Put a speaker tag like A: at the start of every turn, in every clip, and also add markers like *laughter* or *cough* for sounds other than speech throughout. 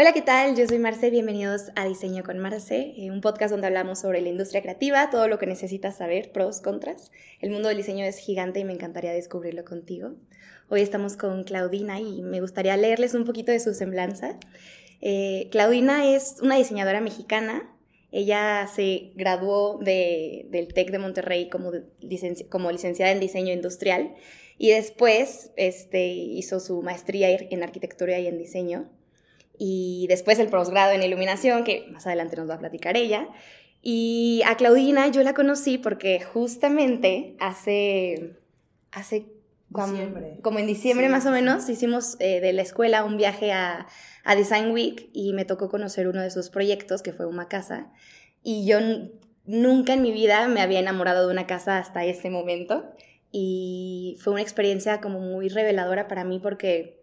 A: Hola, ¿qué tal? Yo soy Marce, bienvenidos a Diseño con Marce, eh, un podcast donde hablamos sobre la industria creativa, todo lo que necesitas saber, pros, contras. El mundo del diseño es gigante y me encantaría descubrirlo contigo. Hoy estamos con Claudina y me gustaría leerles un poquito de su semblanza. Eh, Claudina es una diseñadora mexicana. Ella se graduó del TEC de Monterrey como, como licenciada en diseño industrial y después este, hizo su maestría en arquitectura y en diseño y después el posgrado en iluminación, que más adelante nos va a platicar ella. Y a Claudina yo la conocí porque justamente hace, hace como, en diciembre más o menos, hicimos eh, de la escuela un viaje a, a, Design Week y me tocó conocer uno de sus proyectos, que fue una casa. Y yo nunca en mi vida me había enamorado de una casa hasta ese momento. Y fue una experiencia como muy reveladora para mí porque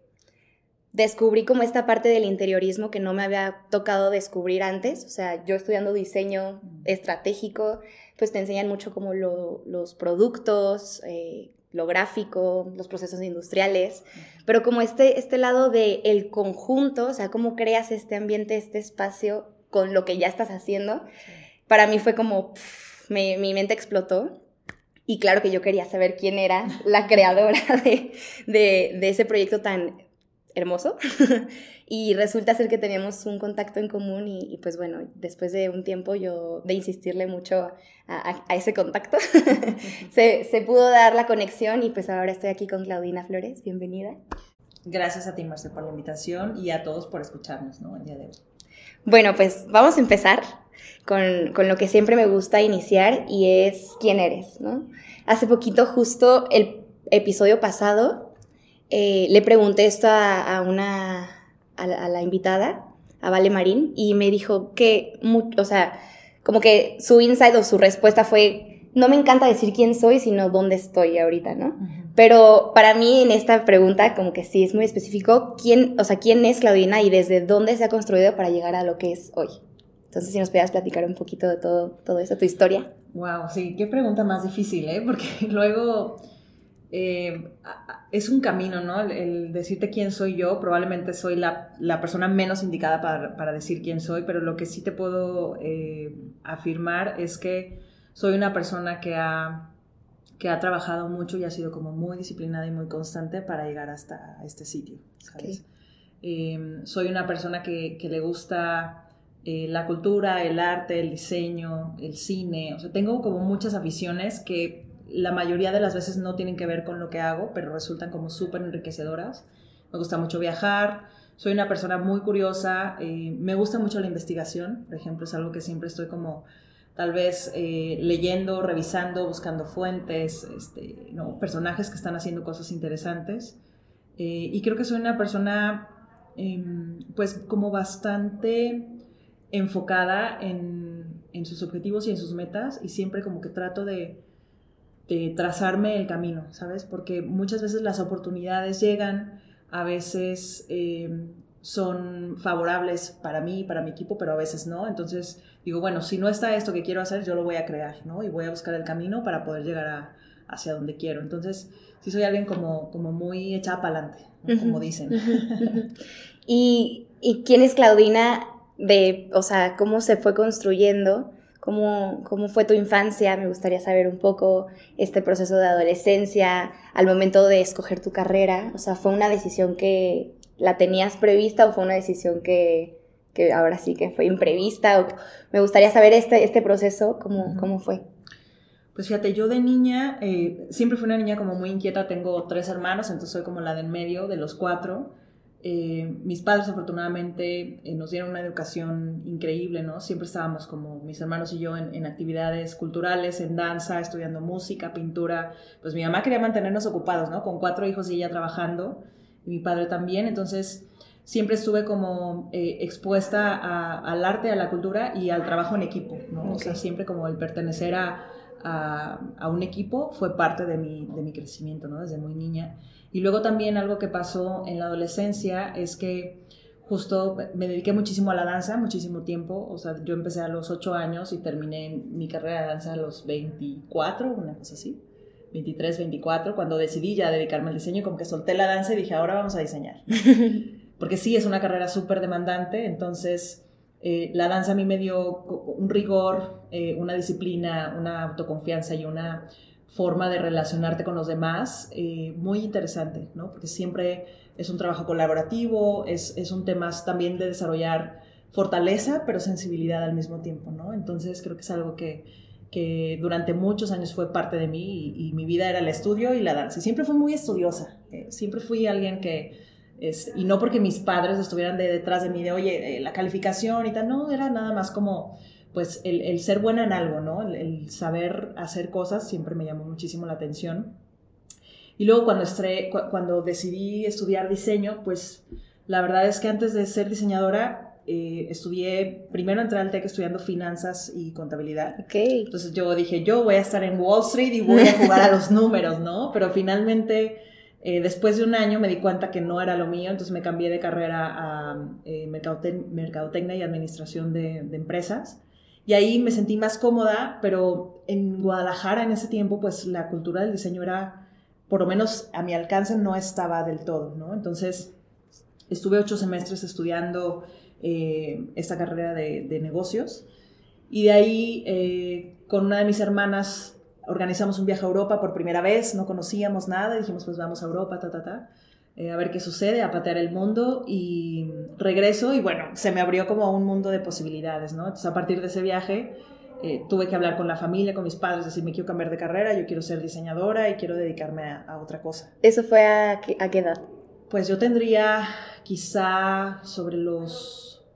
A: descubrí como esta parte del interiorismo que no me había tocado descubrir antes. O sea, yo estudiando diseño estratégico, pues te enseñan mucho como los productos, eh, lo gráfico, los procesos industriales, pero como este, este lado del el conjunto, o sea, cómo creas este ambiente, este espacio con lo que ya estás haciendo, para mí fue como, mi mente explotó. Y claro que yo quería saber quién era la *laughs* creadora de, de ese proyecto tan hermoso. *laughs* y resulta ser que teníamos un contacto en común y, pues bueno, después de un tiempo yo de insistirle mucho a, ese contacto, *laughs* se, se, pudo dar la conexión y pues ahora estoy aquí con Claudina Flores. Bienvenida.
B: Gracias a ti, Marce, por la invitación y a todos por escucharnos ¿no? el día de hoy.
A: Bueno, pues vamos a empezar con, con, lo que siempre me gusta iniciar y es quién eres, ¿no? Hace poquito, justo el episodio pasado, eh, le pregunté esto a, una, a la, invitada, a Vale Marín, y me dijo que, o sea, como que su insight o su respuesta fue, no me encanta decir quién soy, sino dónde estoy ahorita, ¿no? Pero para mí en esta pregunta, como que sí es muy específico, ¿quién, o sea, quién es Claudina y desde dónde se ha construido para llegar a lo que es hoy? Entonces, si nos pudieras platicar un poquito de todo, todo eso, tu historia.
B: Wow, sí, qué pregunta más difícil, ¿eh? Porque *laughs* luego eh, es un camino, ¿no? El, decirte quién soy yo, probablemente soy la, persona menos indicada para, decir quién soy, pero lo que sí te puedo eh, afirmar es que soy una persona que ha, que ha trabajado mucho y ha sido como muy disciplinada y muy constante para llegar hasta este sitio, em, soy una persona que, le gusta... Eh, la cultura, el arte, el diseño, el cine, o sea, tengo como muchas aficiones que la mayoría de las veces no tienen que ver con lo que hago, pero resultan como súper enriquecedoras. Me gusta mucho viajar, soy una persona muy curiosa, eh, me gusta mucho la investigación, por ejemplo, es algo que siempre estoy como tal vez eh, leyendo, revisando, buscando fuentes, este, personajes que están haciendo cosas interesantes. Eh, y creo que soy una persona em, pues como bastante enfocada en, en sus objetivos y en sus metas y siempre como que trato de de trazarme el camino, ¿sabes? Porque muchas veces las oportunidades llegan, a veces eh, son favorables para mí, para mi equipo, pero a veces no. Entonces digo, bueno, si no está esto que quiero hacer, yo lo voy a crear, ¿no? Y voy a buscar el camino para poder llegar hacia donde quiero. Entonces, sí soy alguien como, como muy echada para adelante, como dicen. *laughs*
A: ¿Y, ¿Y quién es Claudina de, o sea, cómo se fue construyendo? ¿Cómo, ¿Cómo fue tu infancia? Me gustaría saber un poco este proceso de adolescencia, al momento de escoger tu carrera. O sea, ¿fue una decisión que la tenías prevista o fue una decisión que, que ahora sí que fue imprevista? O, me gustaría saber este, este proceso, ¿cómo, cómo fue?
B: Pues fíjate, yo de niña, eh, siempre fui una niña como muy inquieta, tengo tres hermanos, entonces soy como la del medio de los cuatro. Eh, mis padres afortunadamente eh, nos dieron una educación increíble, ¿no? Siempre estábamos como mis hermanos y yo en, actividades culturales, en danza, estudiando música, pintura. Pues mi mamá quería mantenernos ocupados, ¿no? Con cuatro hijos y ella trabajando, y mi padre también. Entonces siempre estuve como eh, expuesta al arte, a la cultura y al trabajo en equipo, ¿no? O sea, siempre como el pertenecer a, a, a, un equipo fue parte de mi, de mi crecimiento, ¿no? Desde muy niña. Y luego también algo que pasó en la adolescencia es que justo me dediqué muchísimo a la danza, muchísimo tiempo. O sea, yo empecé a los 8 años y terminé mi carrera de danza a los 24, una cosa así. 23, 24, cuando decidí ya dedicarme al diseño, como que solté la danza y dije, ahora vamos a diseñar. *laughs* porque sí es una carrera súper demandante, entonces eh, la danza a mí me dio un rigor, eh, una disciplina, una autoconfianza y una forma de relacionarte con los demás eh, muy interesante, ¿no? Porque siempre es un trabajo colaborativo, es, es, un tema también de desarrollar fortaleza, pero sensibilidad al mismo tiempo, ¿no? Entonces creo que es algo que, que durante muchos años fue parte de mí y, mi vida era el estudio y la danza. Y siempre fui muy estudiosa, siempre fui alguien que y no porque mis padres estuvieran de, detrás de mí de, oye, eh, la calificación y tal, no, era nada más como, pues, el, el ser buena en algo, ¿no? El, saber hacer cosas siempre me llamó muchísimo la atención. Y luego cuando, cuando decidí estudiar diseño, pues, la verdad es que antes de ser diseñadora, eh, estudié, primero entré al TEC estudiando finanzas y contabilidad.
A: Okay.
B: Entonces yo dije, yo voy a estar en Wall Street y voy a jugar a los *laughs* números, ¿no? Pero finalmente eh, después de un año me di cuenta que no era lo mío, entonces me cambié de carrera a eh, mercadotecnia y administración de, empresas. Y ahí me sentí más cómoda, pero en Guadalajara en ese tiempo, pues la cultura del diseño era, por lo menos a mi alcance, no estaba del todo, ¿no? Entonces estuve ocho semestres estudiando eh, esta carrera de, negocios. Y de ahí, con una de mis hermanas, organizamos un viaje a Europa por primera vez, no conocíamos nada, dijimos pues vamos a Europa, ta, ta, ta, eh, a ver qué sucede, a patear el mundo y regreso y bueno, se me abrió como un mundo de posibilidades, ¿no? Entonces a partir de ese viaje eh, tuve que hablar con la familia, con mis padres, decir, me quiero cambiar de carrera, yo quiero ser diseñadora y quiero dedicarme a, otra cosa.
A: ¿Eso fue a qué, a qué edad?
B: Pues yo tendría quizá sobre los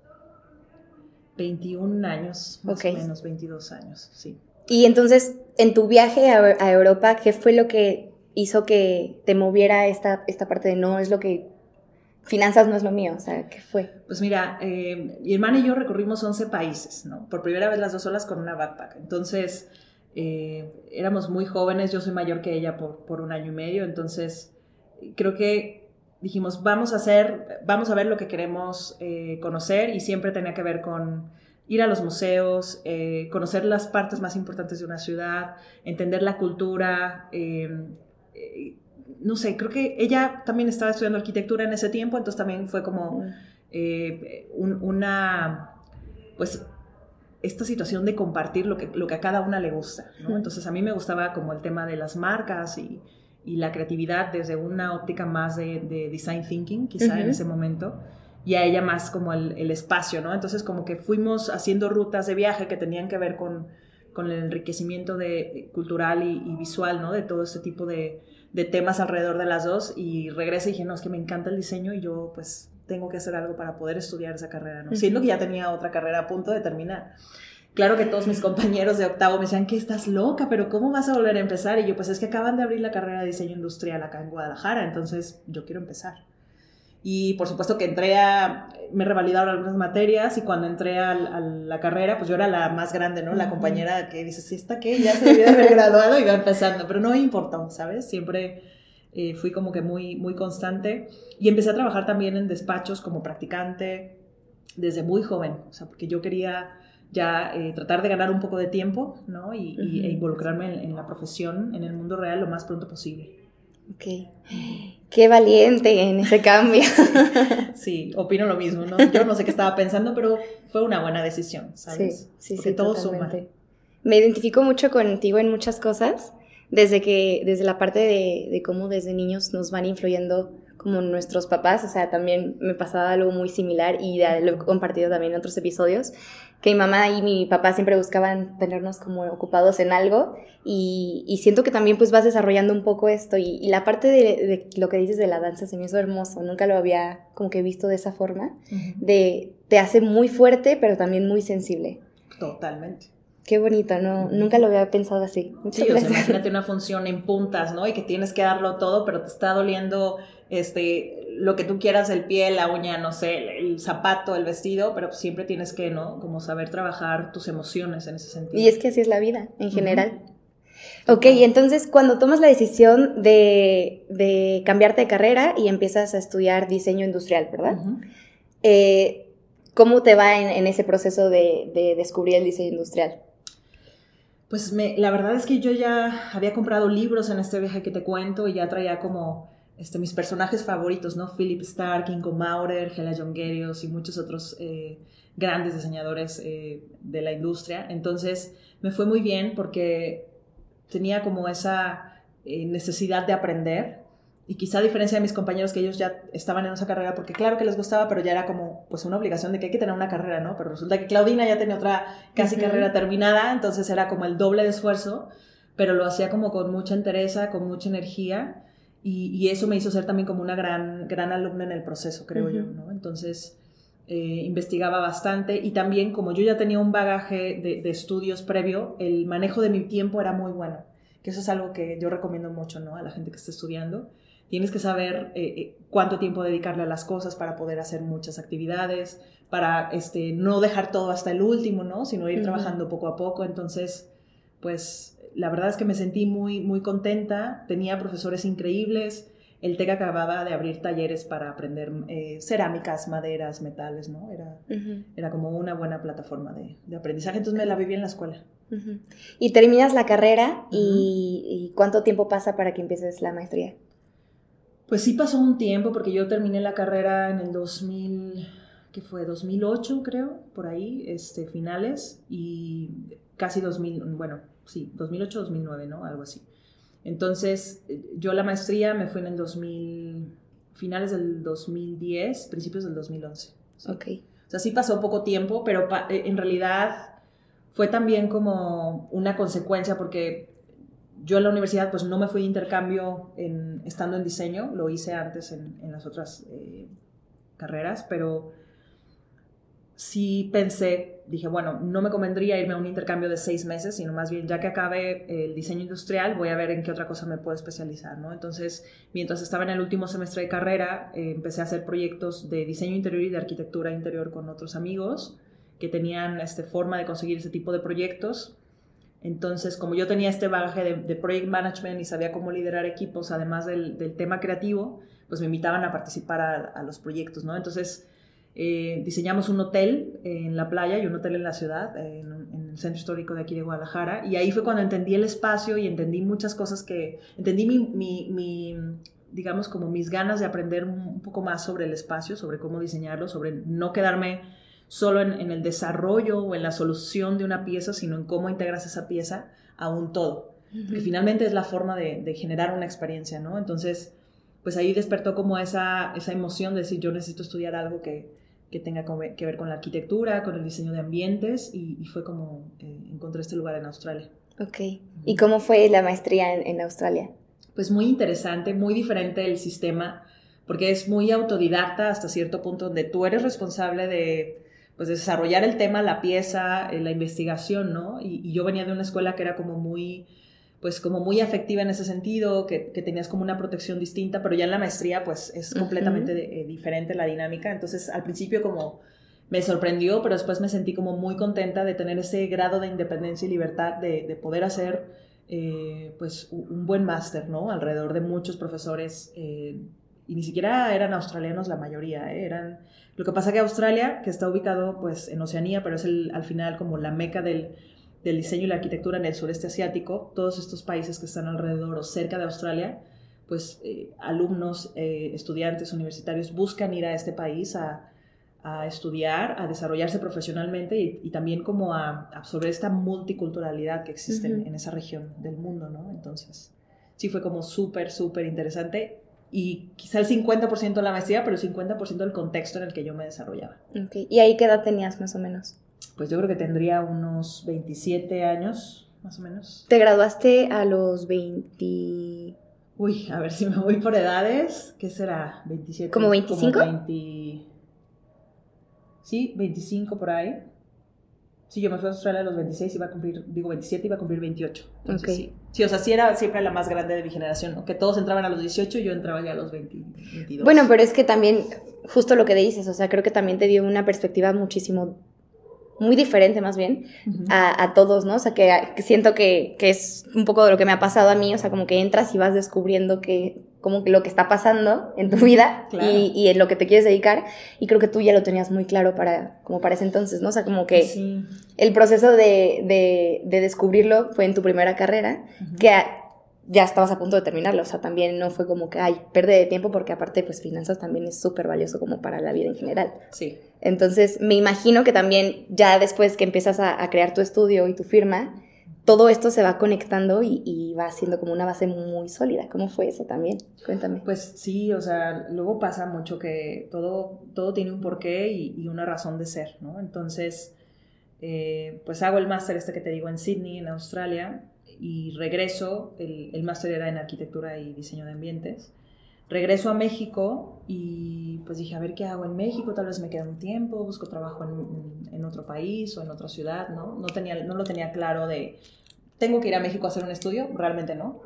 B: 21 años, más o menos 22 años, sí.
A: Y entonces, en tu viaje a, Europa, ¿qué fue lo que hizo que te moviera esta, esta parte de no es lo que finanzas no es lo mío, o sea, ¿qué fue?
B: Pues mira, eh, mi hermana y yo recorrimos 11 países, ¿no? Por primera vez las dos solas con una backpack. Entonces, eh, éramos muy jóvenes, yo soy mayor que ella por, por, un año y medio, entonces creo que dijimos, vamos a hacer, vamos a ver lo que queremos eh, conocer y siempre tenía que ver con ir a los museos, eh, conocer las partes más importantes de una ciudad, entender la cultura. Eh, eh, no sé, creo que ella también estaba estudiando arquitectura en ese tiempo, entonces también fue como una, pues, esta situación de compartir lo que, lo que a cada una le gusta. Entonces a mí me gustaba como el tema de las marcas y, la creatividad desde una óptica más de, design thinking, quizá en ese momento y a ella más como el, espacio, ¿no? Entonces como que fuimos haciendo rutas de viaje que tenían que ver con, con el enriquecimiento de, cultural y, visual, ¿no? De todo este tipo de, de, temas alrededor de las dos y regresé y dije, no, es que me encanta el diseño y yo pues tengo que hacer algo para poder estudiar esa carrera, ¿no? Siendo que ya tenía otra carrera a punto de terminar. Claro que todos mis compañeros de octavo me decían que estás loca, pero ¿cómo vas a volver a empezar? Y yo, pues es que acaban de abrir la carrera de diseño industrial acá en Guadalajara, entonces yo quiero empezar. Y por supuesto que entré a, me revalidaron algunas materias y cuando entré a, la carrera, pues yo era la más grande, ¿no? La compañera que dice, ¿sí está qué? Ya se debía haber graduado y va empezando, pero no me importó, ¿sabes? Siempre eh, fui como que muy, muy constante y empecé a trabajar también en despachos como practicante desde muy joven, o sea, porque yo quería ya eh, tratar de ganar un poco de tiempo, ¿no? Y, e involucrarme en, en la profesión, en el mundo real lo más pronto posible.
A: Ok. Qué valiente en ese cambio.
B: Sí, opino lo mismo, ¿no? Yo no sé qué estaba pensando, pero fue una buena decisión, ¿sabes? Sí, sí, sí. todo suma.
A: Me identifico mucho contigo en muchas cosas, desde que, desde la parte de, de cómo desde niños nos van influyendo como nuestros papás, o sea, también me pasaba algo muy similar y lo he compartido también en otros episodios, que mi mamá y mi papá siempre buscaban tenernos como ocupados en algo y, siento que también pues vas desarrollando un poco esto y, la parte de, lo que dices de la danza se me hizo hermoso, nunca lo había como que visto de esa forma, de te hace muy fuerte pero también muy sensible.
B: Totalmente.
A: Qué bonito, no, nunca lo había pensado así.
B: sí, o sea, imagínate una función en puntas, ¿no? Y que tienes que darlo todo, pero te está doliendo este, lo que tú quieras, el pie, la uña, no sé, el, zapato, el vestido, pero siempre tienes que, ¿no? Como saber trabajar tus emociones en ese sentido.
A: Y es que así es la vida, en general. Ok, entonces cuando tomas la decisión de, cambiarte de carrera y empiezas a estudiar diseño industrial, ¿verdad? Eh, ¿Cómo te va en, ese proceso de, de descubrir el diseño industrial?
B: Pues me, la verdad es que yo ya había comprado libros en este viaje que te cuento y ya traía como este, mis personajes favoritos, ¿no? Philip Stark, Ingo Maurer, Hela Jongerius y muchos otros eh, grandes diseñadores eh, de la industria. Entonces me fue muy bien porque tenía como esa eh, necesidad de aprender y quizá a diferencia de mis compañeros que ellos ya estaban en esa carrera porque claro que les gustaba, pero ya era como pues una obligación de que hay que tener una carrera, ¿no? Pero resulta que Claudina ya tenía otra casi carrera terminada, entonces era como el doble de esfuerzo, pero lo hacía como con mucha entereza, con mucha energía y, eso me hizo ser también como una gran, gran alumna en el proceso, creo yo, ¿no? Entonces eh, investigaba bastante y también como yo ya tenía un bagaje de, de estudios previo, el manejo de mi tiempo era muy bueno que eso es algo que yo recomiendo mucho ¿no? a la gente que está estudiando. Tienes que saber eh, eh, cuánto tiempo dedicarle a las cosas para poder hacer muchas actividades, para este, no dejar todo hasta el último, ¿no? sino ir trabajando poco a poco. Entonces, pues la verdad es que me sentí muy, muy contenta, tenía profesores increíbles, el TEC acababa de abrir talleres para aprender eh, cerámicas, maderas, metales, ¿no? Era, era como una buena plataforma de, de, aprendizaje, entonces me la viví en la escuela.
A: Y terminas la carrera y, ¿cuánto tiempo pasa para que empieces la maestría?
B: Pues sí pasó un tiempo porque yo terminé la carrera en el 2000, ¿qué fue? 2008 creo, por ahí, este, finales y casi 2000, bueno, sí, 2008-2009, ¿no? Algo así. Entonces, yo la maestría me fue en el 2000, finales del 2010, principios del 2011.
A: Ok.
B: O sea, sí pasó poco tiempo, pero en realidad fue también como una consecuencia porque yo en la universidad pues no me fui de intercambio en, estando en diseño, lo hice antes en, las otras eh, carreras, pero sí pensé, dije, bueno, no me convendría irme a un intercambio de seis meses, sino más bien ya que acabe el diseño industrial, voy a ver en qué otra cosa me puedo especializar, ¿no? Entonces, mientras estaba en el último semestre de carrera, eh, empecé a hacer proyectos de diseño interior y de arquitectura interior con otros amigos que tenían este, forma de conseguir ese tipo de proyectos. Entonces, como yo tenía este bagaje de, project management y sabía cómo liderar equipos, además del, tema creativo, pues me invitaban a participar a, los proyectos, ¿no? Entonces, eh, diseñamos un hotel en la playa y un hotel en la ciudad, en, el centro histórico de aquí de Guadalajara, y ahí fue cuando entendí el espacio y entendí muchas cosas que, entendí mi, mi digamos, como mis ganas de aprender un poco más sobre el espacio, sobre cómo diseñarlo, sobre no quedarme solo en, el desarrollo o en la solución de una pieza, sino en cómo integras esa pieza a un todo. Que finalmente es la forma de, generar una experiencia, ¿no? Entonces, pues ahí despertó como esa, esa emoción de decir, yo necesito estudiar algo que, que tenga que ver con la arquitectura, con el diseño de ambientes, y, fue como eh, encontré este lugar en Australia.
A: Ok. ¿Y cómo fue la maestría en, en Australia?
B: Pues muy interesante, muy diferente el sistema, porque es muy autodidacta hasta cierto punto, donde tú eres responsable de pues desarrollar el tema, la pieza, eh, la investigación, ¿no? Y, yo venía de una escuela que era como muy, pues como muy afectiva en ese sentido, que, tenías como una protección distinta, pero ya en la maestría pues es completamente eh, diferente la dinámica. Entonces al principio como me sorprendió, pero después me sentí como muy contenta de tener ese grado de independencia y libertad de, poder hacer eh, pues un buen máster, ¿no? Alrededor de muchos profesores y ni siquiera eran australianos la mayoría, ¿eh? eran... Lo que pasa que Australia, que está ubicado pues en Oceanía, pero es el, al final como la meca del, del diseño y la arquitectura en el sureste asiático, todos estos países que están alrededor o cerca de Australia, pues eh, alumnos, eh, estudiantes universitarios buscan ir a este país a, a estudiar, a desarrollarse profesionalmente y, también como a absorber esta multiculturalidad que existe en, en, esa región del mundo, ¿no? Entonces, sí fue como súper, súper interesante y quizá el 50% de la maestría, pero el 50% del contexto en el que yo me desarrollaba.
A: Okay. ¿Y ahí qué edad tenías más o menos?
B: Pues yo creo que tendría unos 27 años, más o menos.
A: ¿Te graduaste a los 20...?
B: Uy, a ver si me voy por edades, ¿qué será? 27.
A: ¿Como 25?
B: Como 20... Sí, 25 por ahí. Sí, yo me fui a Australia a los 26, iba a cumplir, digo 27, iba a cumplir 28. sí. sí. o sea, sí era siempre la más grande de mi generación, que todos entraban a los 18 y yo entraba ya a los 22.
A: Bueno, pero es que también, justo lo que dices, o sea, creo que también te dio una perspectiva muchísimo, muy diferente más bien, a, todos, ¿no? O sea, que, siento que, que es un poco de lo que me ha pasado a mí, o sea, como que entras y vas descubriendo que como lo que está pasando en tu vida y, en lo que te quieres dedicar. Y creo que tú ya lo tenías muy claro para, como para ese entonces, ¿no? O sea, como que el proceso de, de, descubrirlo fue en tu primera carrera, que ya estabas a punto de terminarlo, o sea, también no fue como que, ay, pérdida de tiempo, porque aparte, pues finanzas también es súper valioso como para la vida en general.
B: Sí.
A: Entonces, me imagino que también ya después que empiezas a, crear tu estudio y tu firma, todo esto se va conectando y, va siendo como una base muy sólida. ¿Cómo fue eso también? Cuéntame.
B: Pues sí, o sea, luego pasa mucho que todo, todo tiene un porqué y, una razón de ser, ¿no? Entonces, eh, pues hago el máster este que te digo en Sydney, en Australia, y regreso, el, el máster era en arquitectura y diseño de ambientes. Regreso a México y pues dije, a ver qué hago en México, tal vez me queda un tiempo, busco trabajo en, en, otro país o en otra ciudad, ¿no? No, tenía, no lo tenía claro de, tengo que ir a México a hacer un estudio, realmente no.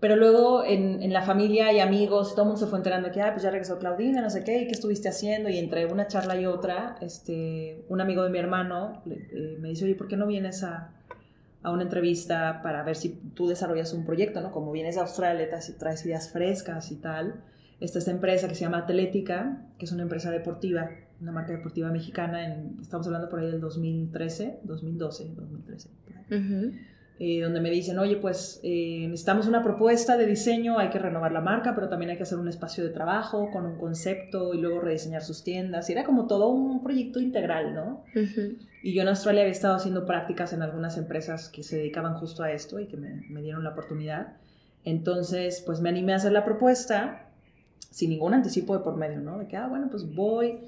B: Pero luego en, en, la familia y amigos, todo el mundo se fue enterando de que, ah, pues ya regresó Claudina, no sé qué, ¿y qué estuviste haciendo? Y entre una charla y otra, este, un amigo de mi hermano eh, me dice, oye, ¿por qué no vienes a, a una entrevista para ver si tú desarrollas un proyecto, ¿no? Como vienes de Australia y traes ideas frescas y tal. Está esta empresa que se llama Atlética, que es una empresa deportiva, una marca deportiva mexicana, en, estamos hablando por ahí del 2013, 2012, 2013. Eh, donde me dicen, oye, pues eh, necesitamos una propuesta de diseño, hay que renovar la marca, pero también hay que hacer un espacio de trabajo con un concepto y luego rediseñar sus tiendas. Y era como todo un proyecto integral, ¿no? Y yo en Australia había estado haciendo prácticas en algunas empresas que se dedicaban justo a esto y que me, me dieron la oportunidad. Entonces, pues me animé a hacer la propuesta sin ningún anticipo de por medio, ¿no? De que, ah, bueno, pues voy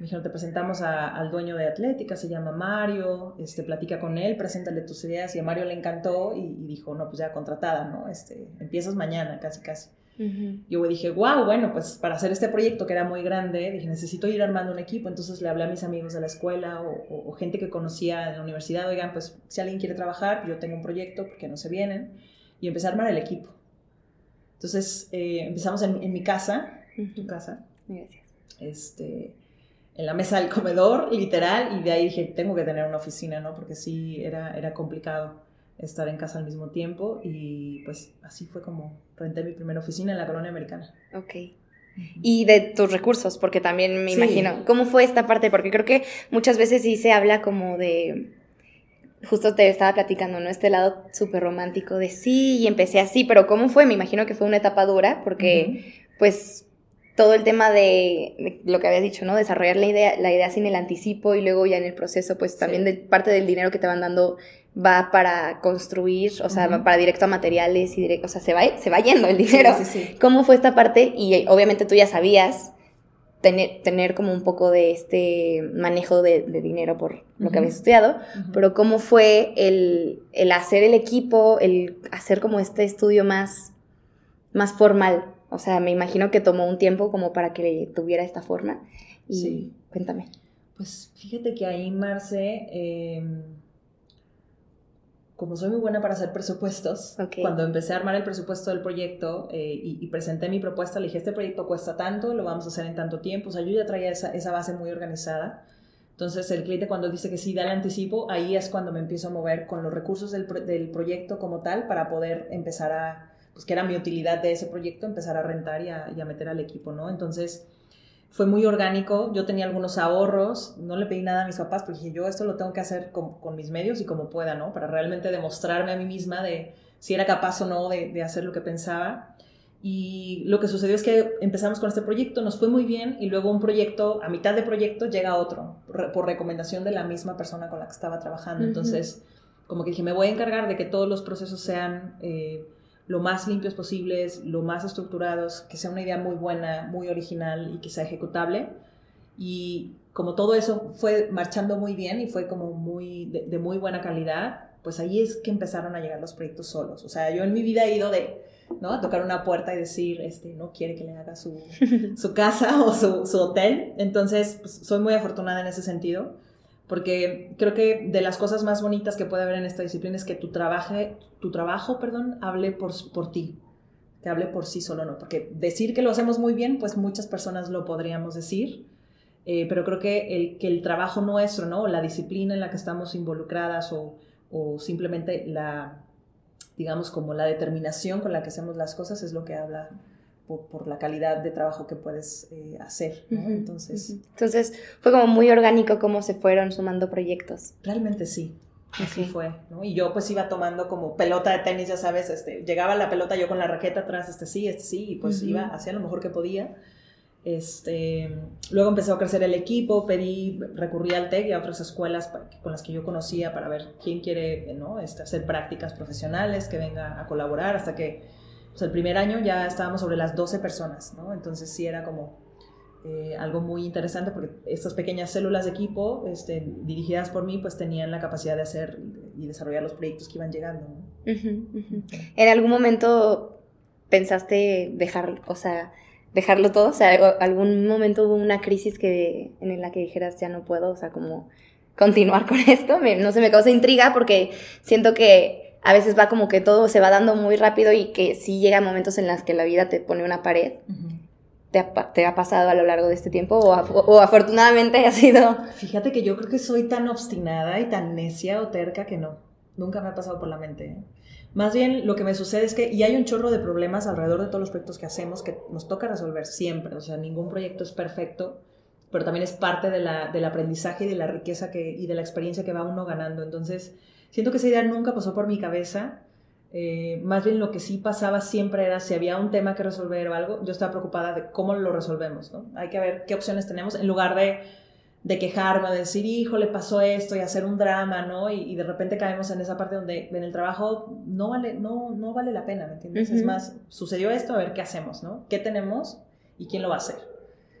B: dijeron, te presentamos al dueño de Atlética, se llama Mario, este, platica con él, preséntale tus ideas y a Mario le encantó y, dijo, no, pues ya contratada, ¿no? Este, empiezas mañana, casi, casi. Yo dije, wow, bueno, pues para hacer este proyecto que era muy grande, dije, necesito ir armando un equipo, entonces le hablé a mis amigos de la escuela o, gente que conocía en la universidad, oigan, pues si alguien quiere trabajar, yo tengo un proyecto, porque no se vienen, y empecé a armar el equipo. Entonces eh, empezamos en, en, mi casa, tu casa.
A: Gracias.
B: Este, en la mesa del comedor, literal, y de ahí dije, tengo que tener una oficina, ¿no? Porque sí, era, era complicado estar en casa al mismo tiempo y pues así fue como renté mi primera oficina en la colonia americana.
A: Ok. Y de tus recursos, porque también me imagino, ¿cómo fue esta parte? Porque creo que muchas veces sí se habla como de, justo te estaba platicando, ¿no? Este lado súper romántico de sí, y empecé así, pero ¿cómo fue? Me imagino que fue una etapa dura, porque pues todo el tema de, lo que habías dicho, ¿no? Desarrollar la idea, la idea sin el anticipo y luego ya en el proceso, pues también de parte del dinero que te van dando va para construir, o sea, va para directo a materiales y directo, o sea, se va, se va yendo el dinero. Sí, sí, ¿Cómo fue esta parte? Y obviamente tú ya sabías tener, tener como un poco de este manejo de, dinero por lo que habías estudiado, pero ¿cómo fue el, el hacer el equipo, el hacer como este estudio más, más formal? O sea, me imagino que tomó un tiempo como para que tuviera esta forma. Y sí. cuéntame.
B: Pues fíjate que ahí, Marce, em, como soy muy buena para hacer presupuestos, cuando empecé a armar el presupuesto del proyecto eh, y, presenté mi propuesta, le dije, este proyecto cuesta tanto, lo vamos a hacer en tanto tiempo. O sea, yo ya traía esa, esa base muy organizada. Entonces, el cliente cuando dice que sí, da el anticipo, ahí es cuando me empiezo a mover con los recursos del, del proyecto como tal para poder empezar a pues que era mi utilidad de ese proyecto, empezar a rentar y a, meter al equipo, ¿no? Entonces fue muy orgánico, yo tenía algunos ahorros, no le pedí nada a mis papás, porque dije, yo esto lo tengo que hacer con, con mis medios y como pueda, ¿no? Para realmente demostrarme a mí misma de si era capaz o no de, de hacer lo que pensaba. Y lo que sucedió es que empezamos con este proyecto, nos fue muy bien y luego un proyecto, a mitad de proyecto llega otro, por recomendación de la misma persona con la que estaba trabajando. Entonces, como que dije, me voy a encargar de que todos los procesos sean eh, lo más limpios posibles, lo más estructurados, que sea una idea muy buena, muy original y que sea ejecutable. Y como todo eso fue marchando muy bien y fue como muy de, muy buena calidad, pues ahí es que empezaron a llegar los proyectos solos. O sea, yo en mi vida he ido de, ¿no? A tocar una puerta y decir, este, no quiere que le haga su, *laughs* su casa o su, su hotel. Entonces, pues, soy muy afortunada en ese sentido porque creo que de las cosas más bonitas que puede haber en esta disciplina es que tu, trabaje, tu trabajo perdón, hable por, por ti, que hable por sí solo, ¿no? Porque decir que lo hacemos muy bien, pues muchas personas lo podríamos decir, eh, pero creo que el, que el trabajo nuestro, ¿no? La disciplina en la que estamos involucradas o, o simplemente la, digamos, como la determinación con la que hacemos las cosas es lo que habla por, la calidad de trabajo que puedes eh, hacer. Entonces,
A: Entonces, fue como muy orgánico cómo se fueron sumando proyectos.
B: Realmente sí. Así fue, ¿no? Y yo pues iba tomando como pelota de tenis, ya sabes, este, llegaba la pelota yo con la raqueta atrás, este sí, este sí, y pues iba, hacía lo mejor que podía. Este, luego empezó a crecer el equipo, pedí, recurrí al TEC y a otras escuelas con las que yo conocía para ver quién quiere ¿no? este, hacer prácticas profesionales, que venga a colaborar, hasta que pues, el primer año ya estábamos sobre las 12 personas, ¿no? Entonces sí era como eh, algo muy interesante porque estas pequeñas células de equipo este, dirigidas por mí pues tenían la capacidad de hacer y desarrollar los proyectos que iban llegando.
A: ¿En algún momento pensaste dejar, o sea, dejarlo todo? O sea, ¿algún momento hubo una crisis que, en la que dijeras ya no puedo? O sea, como continuar con esto. no sé, me causa intriga porque siento que a veces va como que todo se va dando muy rápido y que sí llega momentos en los que la vida te pone una pared. ¿Te, ha, ¿Te ha, pasado a lo largo de este tiempo o, o, afortunadamente ha sido?
B: Fíjate que yo creo que soy tan obstinada y tan necia o terca que no. Nunca me ha pasado por la mente. ¿eh? Más bien lo que me sucede es que, y hay un chorro de problemas alrededor de todos los proyectos que hacemos que nos toca resolver siempre, o sea, ningún proyecto es perfecto, pero también es parte de la, del aprendizaje y de la riqueza que, y de la experiencia que va uno ganando. Entonces, siento que esa idea nunca pasó por mi cabeza. Eh, más bien lo que sí pasaba siempre era si había un tema que resolver o algo, yo estaba preocupada de cómo lo resolvemos, ¿no? Hay que ver qué opciones tenemos en lugar de de quejarme, de decir, hijo, le pasó esto y hacer un drama, ¿no? Y, de repente caemos en esa parte donde en el trabajo no vale, no, no vale la pena, ¿me entiendes? Es más, sucedió esto, a ver qué hacemos, ¿no? ¿Qué tenemos y quién lo va a hacer?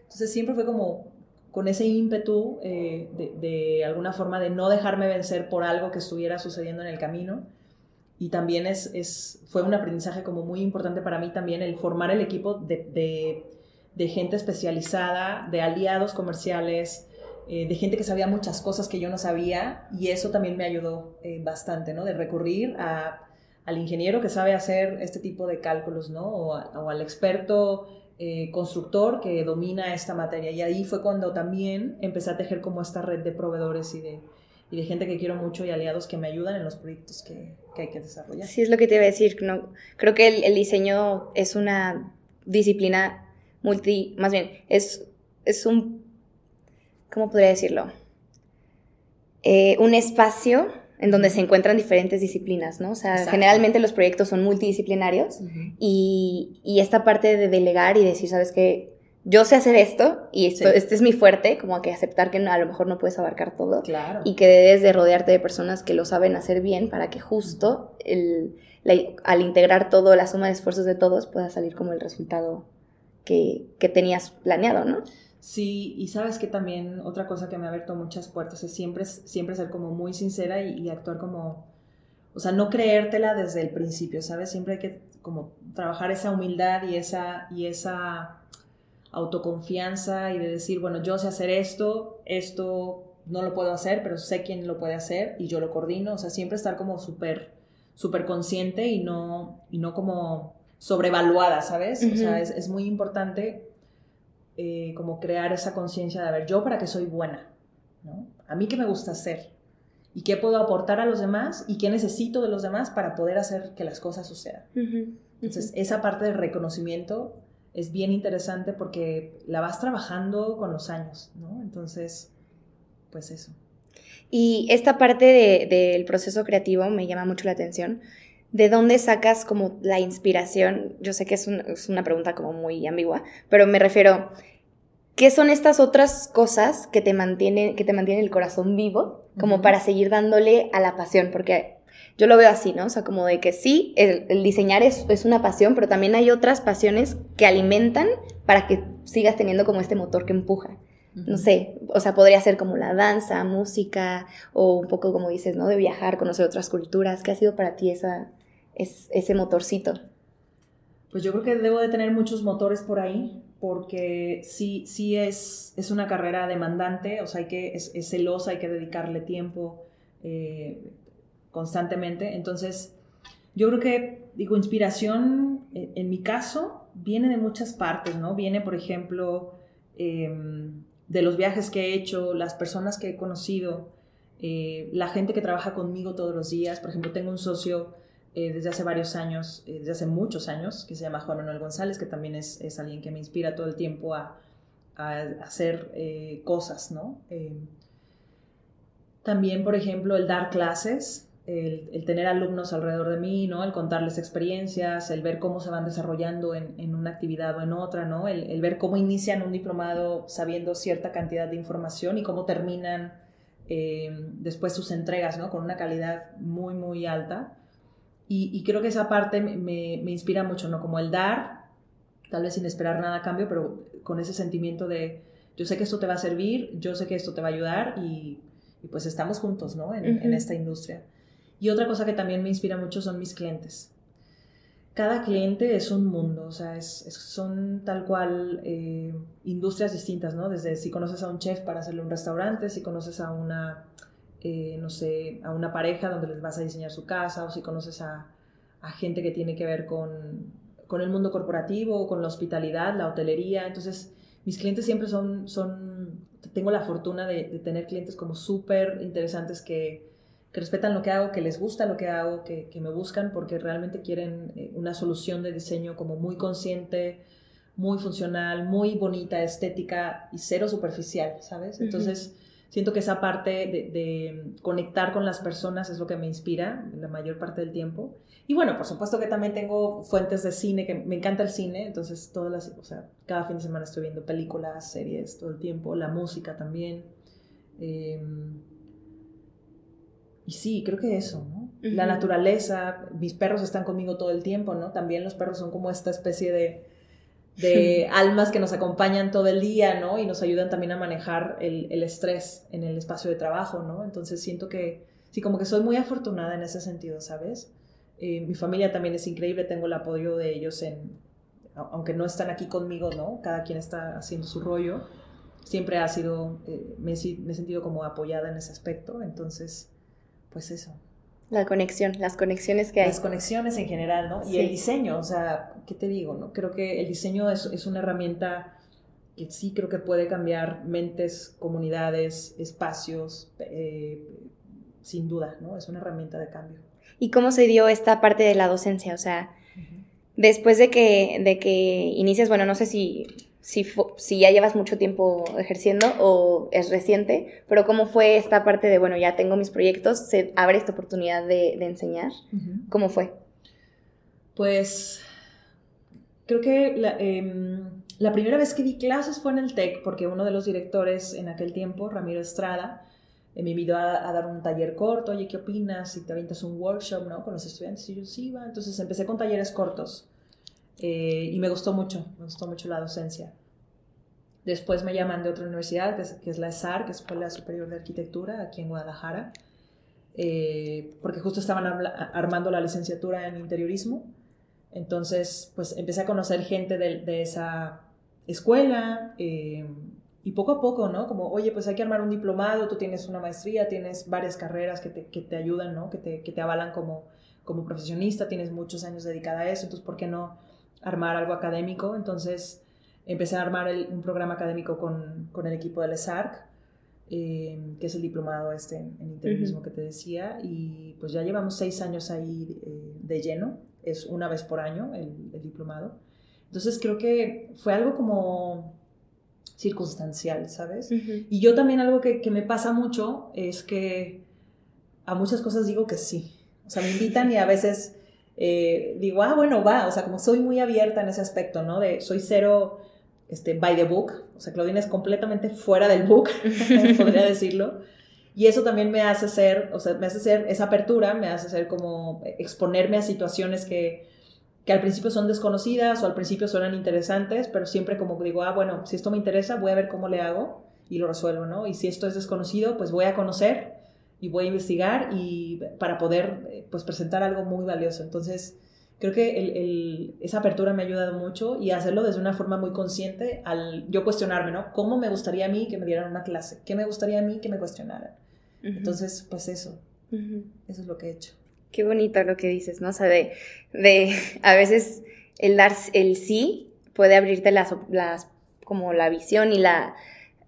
B: Entonces siempre fue como con ese ímpetu eh, de, alguna forma de no dejarme vencer por algo que estuviera sucediendo en el camino. Y también es, fue un aprendizaje como muy importante para mí también el formar el equipo de, gente especializada, de aliados comerciales, eh, de gente que sabía muchas cosas que yo no sabía y eso también me ayudó eh, bastante, ¿no? De recurrir al ingeniero que sabe hacer este tipo de cálculos, ¿no? O, al experto eh, constructor que domina esta materia. Y ahí fue cuando también empecé a tejer como esta red de proveedores y de, gente que quiero mucho y aliados que me ayudan en los proyectos que, hay que desarrollar.
A: Sí, es lo que te iba a decir. Creo que el, el diseño es una disciplina multi, más bien, es, es un ¿cómo podría decirlo? Eh, un espacio en donde se encuentran diferentes disciplinas, ¿no? O sea, generalmente los proyectos son multidisciplinarios y, esta parte de delegar y decir, ¿sabes qué? Yo sé hacer esto y esto, este es mi fuerte, como que aceptar que a lo mejor no puedes abarcar todo.
B: Claro.
A: Y que debes de rodearte de personas que lo saben hacer bien para que justo el, al integrar todo, la suma de esfuerzos de todos, pueda salir como el resultado que, que tenías planeado, ¿no?
B: Sí, y sabes que también otra cosa que me ha abierto muchas puertas es siempre, siempre ser como muy sincera y, actuar como, o sea, no creértela desde el principio, ¿sabes? Siempre hay que como trabajar esa humildad y esa, y esa autoconfianza y de decir, bueno, yo sé hacer esto, esto no lo puedo hacer, pero sé quién lo puede hacer y yo lo coordino, o sea, siempre estar como súper, súper consciente y no, y no como sobrevaluada, ¿sabes? O sea, es, es muy importante eh, como crear esa conciencia de, a ver, yo para qué soy buena, ¿no? A mí qué me gusta hacer y qué puedo aportar a los demás y qué necesito de los demás para poder hacer que las cosas sucedan. Entonces, esa parte del reconocimiento es bien interesante porque la vas trabajando con los años, ¿no? Entonces, pues eso.
A: Y esta parte del proceso creativo me llama mucho la atención. ¿De dónde sacas como la inspiración? Yo sé que es, es, una pregunta como muy ambigua, pero me refiero, ¿qué son estas otras cosas que te mantienen, que te mantienen el corazón vivo, como para seguir dándole a la pasión? Porque yo lo veo así, ¿no? O sea, como de que sí, el, diseñar es, es, una pasión, pero también hay otras pasiones que alimentan para que sigas teniendo como este motor que empuja. No sé, o sea, podría ser como la danza, música, o un poco como dices, ¿no? De viajar, conocer otras culturas. ¿Qué ha sido para ti esa, es ese motorcito?
B: Pues yo creo que debo de tener muchos motores por ahí, porque sí, sí es, es una carrera demandante, o sea, hay que, es, celosa, hay que dedicarle tiempo eh, constantemente. Entonces, yo creo que, digo, inspiración, en, mi caso, viene de muchas partes, ¿no? Viene, por ejemplo, em, de los viajes que he hecho, las personas que he conocido, eh, la gente que trabaja conmigo todos los días. Por ejemplo, tengo un socio eh, desde hace varios años, eh, desde hace muchos años, que se llama Juan Manuel González, que también es, es alguien que me inspira todo el tiempo a, a hacer eh, cosas, ¿no? También, por ejemplo, el dar clases, el, tener alumnos alrededor de mí, ¿no? El contarles experiencias, el ver cómo se van desarrollando en, una actividad o en otra, ¿no? El, ver cómo inician un diplomado sabiendo cierta cantidad de información y cómo terminan eh, después sus entregas, ¿no? Con una calidad muy, muy alta. Y, creo que esa parte me, me, inspira mucho, ¿no? Como el dar, tal vez sin esperar nada a cambio, pero con ese sentimiento de, yo sé que esto te va a servir, yo sé que esto te va a ayudar y, pues estamos juntos, ¿no? En, en esta industria. Y otra cosa que también me inspira mucho son mis clientes. Cada cliente es un mundo, o sea, es, son tal cual eh, industrias distintas, ¿no? Desde si conoces a un chef para hacerle un restaurante, si conoces a una, eh, no sé, a una pareja donde les vas a diseñar su casa, o si conoces a, a gente que tiene que ver con, con, el mundo corporativo, con la hospitalidad, la hotelería. Entonces, mis clientes siempre son, son tengo la fortuna de, de tener clientes como súper interesantes que que respetan lo que hago, que les gusta lo que hago, que, me buscan porque realmente quieren eh, una solución de diseño como muy consciente, muy funcional, muy bonita, estética y cero superficial, ¿sabes? Entonces, siento que esa parte de, conectar con las personas es lo que me inspira la mayor parte del tiempo. Y bueno, por supuesto que también tengo fuentes de cine, que me encanta el cine, entonces todas las, o sea, cada fin de semana estoy viendo películas, series todo el tiempo, la música también. Eh, y sí, creo que eso, ¿no? La naturaleza, mis perros están conmigo todo el tiempo, ¿no? También los perros son como esta especie de, de *laughs* almas que nos acompañan todo el día, ¿no? Y nos ayudan también a manejar el, el, estrés en el espacio de trabajo, ¿no? Entonces siento que, sí, como que soy muy afortunada en ese sentido, ¿sabes? Eh, mi familia también es increíble, tengo el apoyo de ellos en, aunque no están aquí conmigo, ¿no? Cada quien está haciendo su rollo. Siempre ha sido, eh, me, me he sentido como apoyada en ese aspecto, entonces pues eso.
A: La conexión, las conexiones que hay.
B: Las conexiones en general, ¿no? Y el diseño, o sea, ¿qué te digo? no Creo que el diseño es, es una herramienta que sí creo que puede cambiar mentes, comunidades, espacios, eh, sin duda, ¿no? Es una herramienta de cambio.
A: ¿Y cómo se dio esta parte de la docencia? O sea, después de que, de que inicias, bueno, no sé si si, si ya llevas mucho tiempo ejerciendo o es reciente, pero cómo fue esta parte de, bueno, ya tengo mis proyectos, se abre esta oportunidad de, enseñar. ¿Cómo fue?
B: Pues creo que em, la, primera vez que di clases fue en el TEC, porque uno de los directores en aquel tiempo, Ramiro Estrada, eh, me invitó a, dar un taller corto, oye, ¿qué opinas? Si te avientas un workshop, ¿no? Con los estudiantes, y yo sí iba. Entonces empecé con talleres cortos. Eh, y me gustó mucho, me gustó mucho la docencia. Después me llaman de otra universidad, que es, la ESAR, que es Escuela Superior de Arquitectura, aquí en Guadalajara, eh, porque justo estaban armando la licenciatura en interiorismo. Entonces, pues empecé a conocer gente de, esa escuela eh, y poco a poco, ¿no? Como, oye, pues hay que armar un diplomado, tú tienes una maestría, tienes varias carreras que te, que te ayudan, ¿no? Que te, que te avalan como, como profesionista, tienes muchos años dedicada a eso, entonces, ¿por qué no? Armar algo académico, entonces empecé a armar un programa académico con, con, el equipo del ESARC, eh, que es el diplomado este en, interiorismo que te decía, y pues ya llevamos seis años ahí eh, de lleno, es una vez por año el, diplomado. Entonces creo que fue algo como circunstancial, ¿sabes? Y yo también algo que, que me pasa mucho es que a muchas cosas digo que sí. O sea, me invitan y a veces eh, digo, ah, bueno, va, o sea, como soy muy abierta en ese aspecto, ¿no? De soy cero este, by the book, o sea, Claudine es completamente fuera del book, *laughs* *laughs* podría decirlo. Y eso también me hace ser, o sea, me hace ser, esa apertura me hace ser como exponerme a situaciones que, que al principio son desconocidas o al principio suenan interesantes, pero siempre como digo, ah, bueno, si esto me interesa, voy a ver cómo le hago y lo resuelvo, ¿no? Y si esto es desconocido, pues voy a conocer y voy a investigar y para poder eh, pues presentar algo muy valioso. Entonces, creo que el, esa apertura me ha ayudado mucho y hacerlo desde una forma muy consciente al yo cuestionarme, ¿no? ¿Cómo me gustaría a mí que me dieran una clase? ¿Qué me gustaría a mí que me cuestionaran? Entonces, pues eso, eso es lo que he hecho.
A: Qué bonito lo que dices, ¿no? O sea, de, de a veces el dar el sí puede abrirte las, las como la visión y la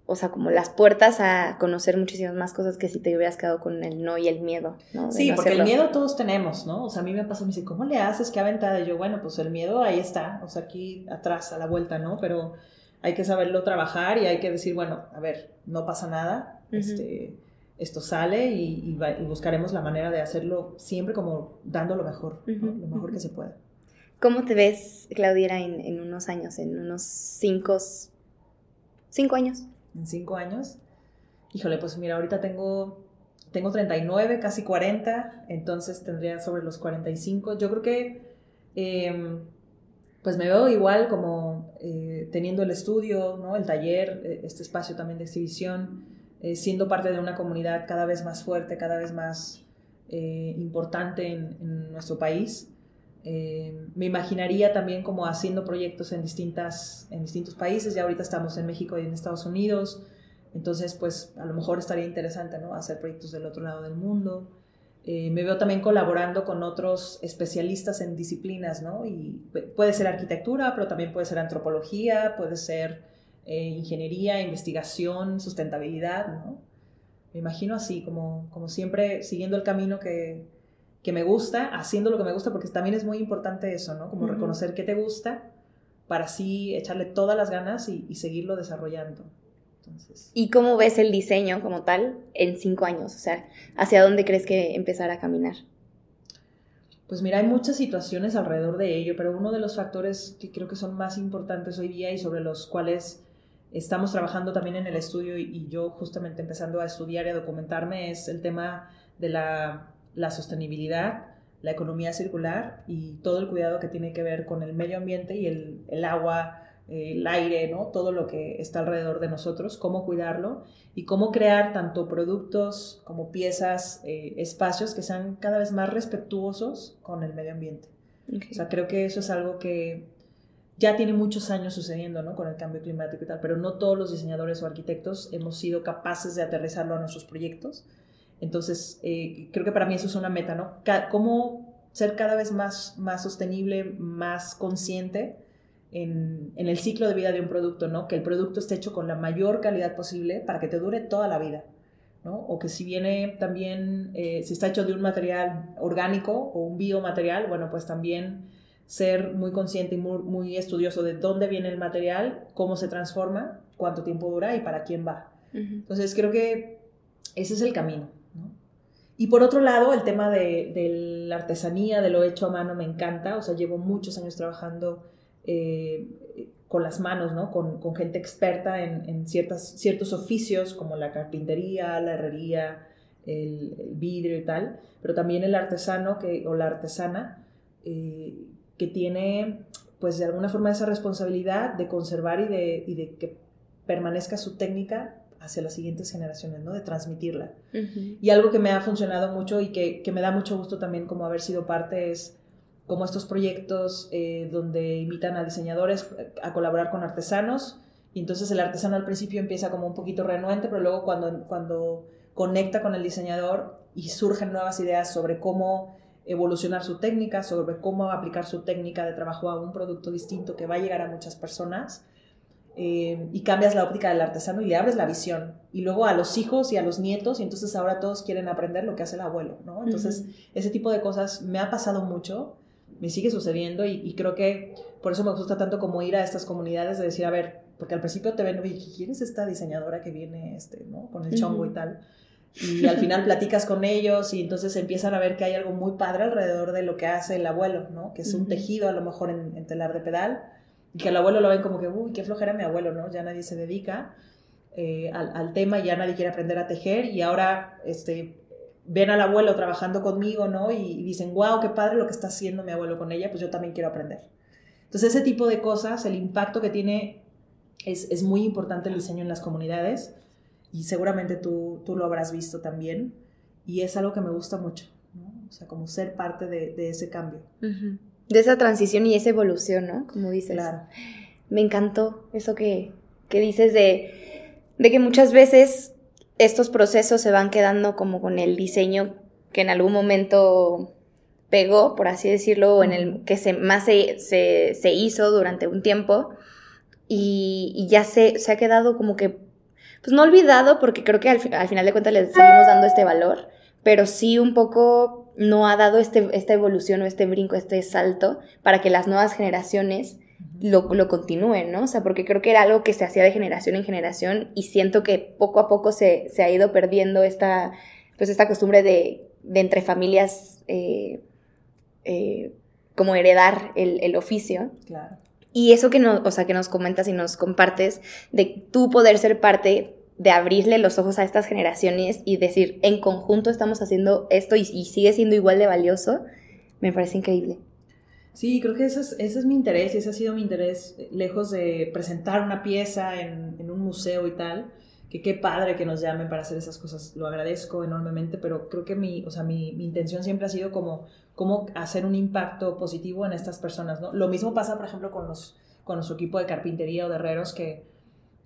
A: o sea, como las puertas a conocer muchísimas más cosas que si te hubieras quedado con el no y el miedo, ¿no?
B: sí, porque el miedo todos tenemos, ¿no? O sea, a mí me pasa, me dice, ¿cómo le haces? ¿Qué aventada? Y yo, bueno, pues el miedo ahí está, o sea, aquí atrás, a la vuelta, ¿no? Pero hay que saberlo trabajar y hay que decir, bueno, a ver, no pasa nada, este, esto sale y, buscaremos la manera de hacerlo siempre como dando lo mejor, lo mejor que se pueda.
A: ¿Cómo te ves, Claudiera, en, en, unos años, en unos cinco, cinco años?
B: En cinco años. Híjole, pues mira, ahorita tengo, tengo 39, casi 40, entonces tendría sobre los 45. Yo creo que, em, pues me veo igual como eh, teniendo el estudio, ¿no? el taller, eh, este espacio también de exhibición, eh, siendo parte de una comunidad cada vez más fuerte, cada vez más importante en, en nuestro país. Eh, me imaginaría también como haciendo proyectos en, distintas, en distintos países, ya ahorita estamos en México y en Estados Unidos, entonces pues a lo mejor estaría interesante ¿no? hacer proyectos del otro lado del mundo. Eh, me veo también colaborando con otros especialistas en disciplinas, ¿no? Y puede ser arquitectura, pero también puede ser antropología, puede ser eh, ingeniería, investigación, sustentabilidad, ¿no? Me imagino así, como, como siempre siguiendo el camino que, que me gusta, haciendo lo que me gusta, porque también es muy importante eso, ¿no? Como reconocer qué te gusta para así echarle todas las ganas y, seguirlo desarrollando.
A: ¿Y cómo ves el diseño como tal en cinco años? O sea, ¿hacia dónde crees que empezar a caminar?
B: Pues mira, hay muchas situaciones alrededor de ello, pero uno de los factores que creo que son más importantes hoy día y sobre los cuales estamos trabajando también en el estudio y yo justamente empezando a estudiar y a documentarme es el tema de la la sostenibilidad, la economía circular y todo el cuidado que tiene que ver con el medio ambiente y el, agua, el aire, ¿no? todo lo que está alrededor de nosotros, cómo cuidarlo y cómo crear tanto productos como piezas, eh, espacios que sean cada vez más respetuosos con el medio ambiente. O sea, creo que eso es algo que ya tiene muchos años sucediendo ¿no? con el cambio climático y tal, pero no todos los diseñadores o arquitectos hemos sido capaces de aterrizarlo a nuestros proyectos entonces, eh, creo que para mí eso es una meta, ¿no? cómo ser cada vez más, más sostenible, más consciente en, el ciclo de vida de un producto, ¿no? Que el producto esté hecho con la mayor calidad posible para que te dure toda la vida, ¿no? O que si viene también, eh, si está hecho de un material orgánico o un biomaterial, bueno, pues también ser muy consciente y muy, muy estudioso de dónde viene el material, cómo se transforma, cuánto tiempo dura y para quién va. Entonces, creo que ese es el camino. Y por otro lado, el tema de, la artesanía, de lo hecho a mano, me encanta. O sea, llevo muchos años trabajando eh, con las manos, ¿no? Con, gente experta en, ciertas, ciertos oficios como la carpintería, la herrería, el, vidrio y tal. Pero también el artesano o la artesana eh, que tiene, pues de alguna forma, esa responsabilidad de conservar y de, y de que permanezca su técnica hacia las siguientes generaciones, ¿no? De transmitirla. Y algo que me ha funcionado mucho y que, me da mucho gusto también como haber sido parte es como estos proyectos eh, donde invitan a diseñadores a colaborar con artesanos y entonces el artesano al principio empieza como un poquito renuente, pero luego cuando, cuando conecta con el diseñador y surgen nuevas ideas sobre cómo evolucionar su técnica, sobre cómo aplicar su técnica de trabajo a un producto distinto que va a llegar a muchas personas, eh, y cambias la óptica del artesano y le abres la visión. Y luego a los hijos y a los nietos, y entonces ahora todos quieren aprender lo que hace el abuelo, ¿no? Entonces, ese tipo de cosas me ha pasado mucho, me sigue sucediendo y, creo que por eso me gusta tanto como ir a estas comunidades de decir, a ver, porque al principio te ven, oye, ¿quién es esta diseñadora que viene este, ¿no? con el chongo y tal? Y al final platicas con ellos y entonces empiezan a ver que hay algo muy padre alrededor de lo que hace el abuelo, ¿no? Que es un tejido a lo mejor en, en telar de pedal y que al abuelo lo ven como que, uy, qué flojera mi abuelo, ¿no? Ya nadie se dedica eh, al, al, tema, ya nadie quiere aprender a tejer y ahora este, ven al abuelo trabajando conmigo, ¿no? Y, dicen, wow, qué padre lo que está haciendo mi abuelo con ella, pues yo también quiero aprender. Entonces ese tipo de cosas, el impacto que tiene es, es muy importante el diseño en las comunidades y seguramente tú, tú lo habrás visto también y es algo que me gusta mucho, ¿no? O sea, como ser parte de, de ese cambio.
A: Uh de esa transición y esa evolución, ¿no? Como dices. Claro. Me encantó eso que, dices de, de que muchas veces estos procesos se van quedando como con el diseño que en algún momento pegó, por así decirlo, o en el que se, más se, se, hizo durante un tiempo y, ya se, se, ha quedado como que, pues no olvidado, porque creo que al, al final de cuentas le seguimos dando este valor, pero sí un poco no ha dado este, esta evolución o este brinco, este salto para que las nuevas generaciones lo, lo continúen, ¿no? O sea, porque creo que era algo que se hacía de generación en generación y siento que poco a poco se, se ha ido perdiendo esta, pues esta costumbre de, de entre familias eh, eh, como heredar el, el oficio.
B: Claro.
A: Y eso que, no, o sea, que nos comentas y nos compartes de tú poder ser parte de abrirle los ojos a estas generaciones y decir, en conjunto estamos haciendo esto y, sigue siendo igual de valioso, me parece increíble.
B: Sí, creo que ese es, ese es mi interés y ese ha sido mi interés, eh, lejos de presentar una pieza en, un museo y tal, que qué padre que nos llamen para hacer esas cosas, lo agradezco enormemente, pero creo que mi, o sea, mi, mi intención siempre ha sido como, como hacer un impacto positivo en estas personas, ¿no? Lo mismo pasa, por ejemplo, con, los, con nuestro equipo de carpintería o de herreros, que,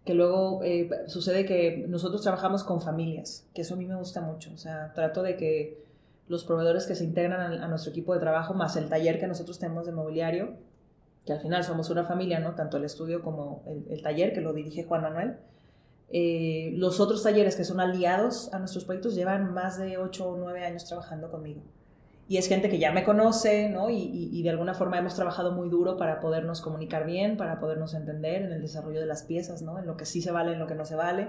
B: que luego eh, sucede que nosotros trabajamos con familias, que eso a mí me gusta mucho, o sea, trato de que los proveedores que se integran a, nuestro equipo de trabajo, más el taller que nosotros tenemos de mobiliario, que al final somos una familia, ¿no? Tanto el estudio como el, el taller, que lo dirige Juan Manuel. Eh, los otros talleres que son aliados a nuestros proyectos llevan más de 8 o 9 años trabajando conmigo. Y es gente que ya me conoce, ¿no? Y, y, y, de alguna forma hemos trabajado muy duro para podernos comunicar bien, para podernos entender en el desarrollo de las piezas, ¿no? En lo que sí se vale, en lo que no se vale.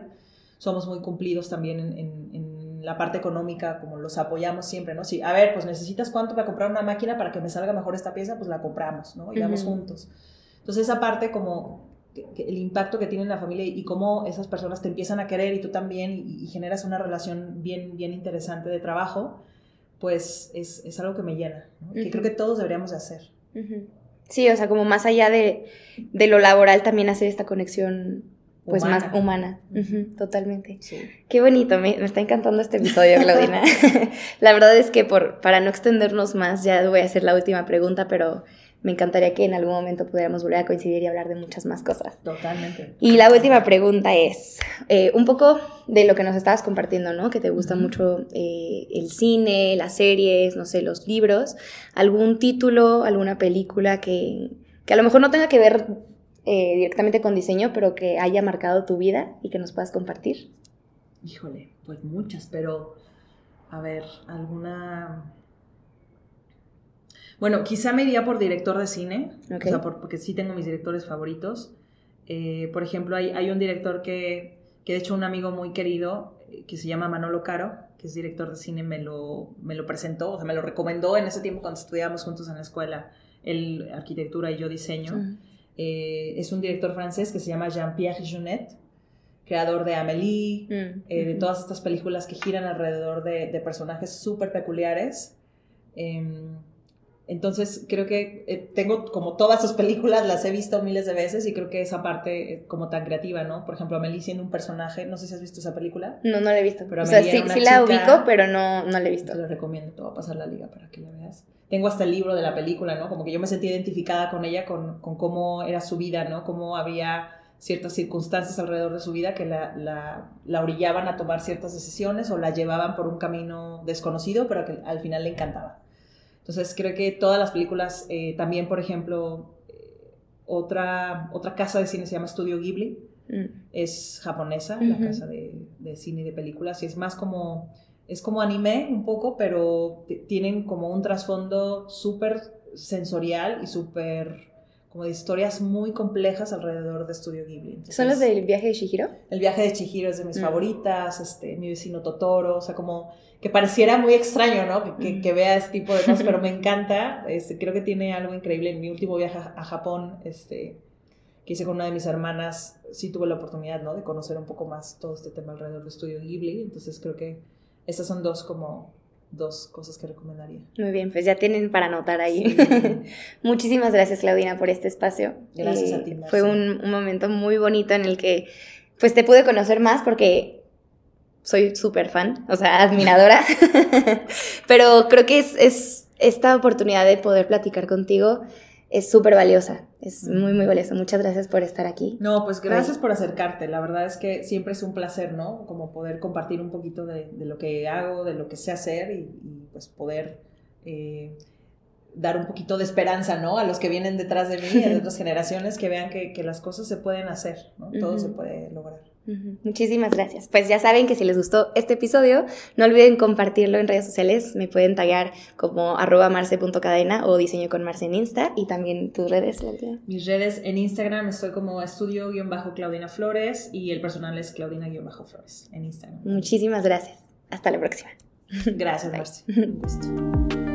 B: Somos muy cumplidos también en, en, en la parte económica, como los apoyamos siempre, ¿no? Si, a ver, pues necesitas cuánto para comprar una máquina para que me salga mejor esta pieza, pues la compramos, ¿no? Y vamos uh -huh. juntos. Entonces esa parte como que, que el impacto que tiene en la familia y cómo esas personas te empiezan a querer y tú también y, y generas una relación bien, bien interesante de trabajo, pues es, es algo que me llena, ¿no? uh -huh. que creo que todos deberíamos de hacer.
A: Uh -huh. Sí, o sea, como más allá de, de lo laboral también hacer esta conexión pues humana. más humana, uh -huh, totalmente.
B: Sí.
A: Qué bonito, me, me, está encantando este episodio, Claudina. *laughs* la verdad es que por, para no extendernos más, ya voy a hacer la última pregunta, pero me encantaría que en algún momento pudiéramos volver a coincidir y hablar de muchas más cosas.
B: Totalmente.
A: Y la última pregunta es, eh, un poco de lo que nos estabas compartiendo, ¿no? Que te gusta mucho eh, el cine, las series, no sé, los libros. ¿Algún título, alguna película que, que a lo mejor no tenga que ver eh, directamente con diseño, pero que haya marcado tu vida y que nos puedas compartir?
B: Híjole, pues muchas, pero a ver, alguna... Bueno, quizá me iría por director de cine, okay. o sea, por, porque sí tengo mis directores favoritos. Eh, por ejemplo, hay, hay un director que, que, de hecho, un amigo muy querido, eh, que se llama Manolo Caro, que es director de cine, me lo, me lo presentó, o sea, me lo recomendó en ese tiempo cuando estudiábamos juntos en la escuela, él arquitectura y yo diseño. Uh -huh. Eh, es un director francés que se llama Jean-Pierre Jeunet, creador de Amélie, mm. eh, de todas estas películas que giran alrededor de, de personajes súper peculiares. Eh, entonces creo que eh, tengo como todas sus películas, las he visto miles de veces y creo que esa parte eh, como tan creativa, ¿no? Por ejemplo, Amélie siendo un personaje, no sé si has visto esa película.
A: No, no la he visto. Pero o sea, sí, sí la ubico, pero no, no la he visto.
B: Te lo recomiendo, te voy a pasar la liga para que la veas tengo hasta el libro de la película, ¿no? Como que yo me sentí identificada con ella, con, con cómo era su vida, ¿no? Cómo había ciertas circunstancias alrededor de su vida que la, la, la, orillaban a tomar ciertas decisiones o la llevaban por un camino desconocido, pero que al final le encantaba. Entonces creo que todas las películas, eh, también por ejemplo, eh, otra, otra casa de cine se llama Studio Ghibli, mm. es japonesa, uh -huh. la casa de, de, cine y de películas, y es más como es como anime un poco, pero tienen como un trasfondo súper sensorial y súper como de historias muy complejas alrededor de Studio Ghibli.
A: Entonces, ¿Son los del viaje de Chihiro?
B: El viaje de Chihiro es de mis mm. favoritas, este, mi vecino Totoro, o sea, como que pareciera muy extraño, ¿no? Que, que, que vea este tipo de cosas, pero me *laughs* encanta, este, creo que tiene algo increíble. En mi último viaje a Japón, este, que hice con una de mis hermanas, sí tuve la oportunidad, ¿no? De conocer un poco más todo este tema alrededor de Studio Ghibli, entonces creo que esas son dos como dos cosas que recomendaría.
A: Muy bien, pues ya tienen para anotar ahí. Sí. *laughs* Muchísimas gracias, Claudina, por este espacio.
B: Gracias eh, a ti.
A: Marcia. Fue un, un, momento muy bonito en el que pues te pude conocer más porque soy súper fan, o sea, admiradora. *laughs* Pero creo que es, es esta oportunidad de poder platicar contigo es súper valiosa, es muy, muy valiosa. Muchas gracias por estar aquí.
B: No, pues gracias por acercarte. La verdad es que siempre es un placer, ¿no? Como poder compartir un poquito de, de lo que hago, de lo que sé hacer y, y pues poder eh, dar un poquito de esperanza, ¿no? A los que vienen detrás de mí, de *laughs* otras generaciones, que vean que, que las cosas se pueden hacer, ¿no? Todo uh -huh. se puede lograr.
A: Muchísimas gracias. Pues ya saben que si les gustó este episodio, no olviden compartirlo en redes sociales. Me pueden taggear como arroba marce.cadena o diseño con Marce en Insta y también tus redes,
B: Mis redes en Instagram estoy como estudio-claudina Flores y el personal es claudina-flores en Instagram.
A: Muchísimas gracias. Hasta la próxima.
B: Gracias, Marce.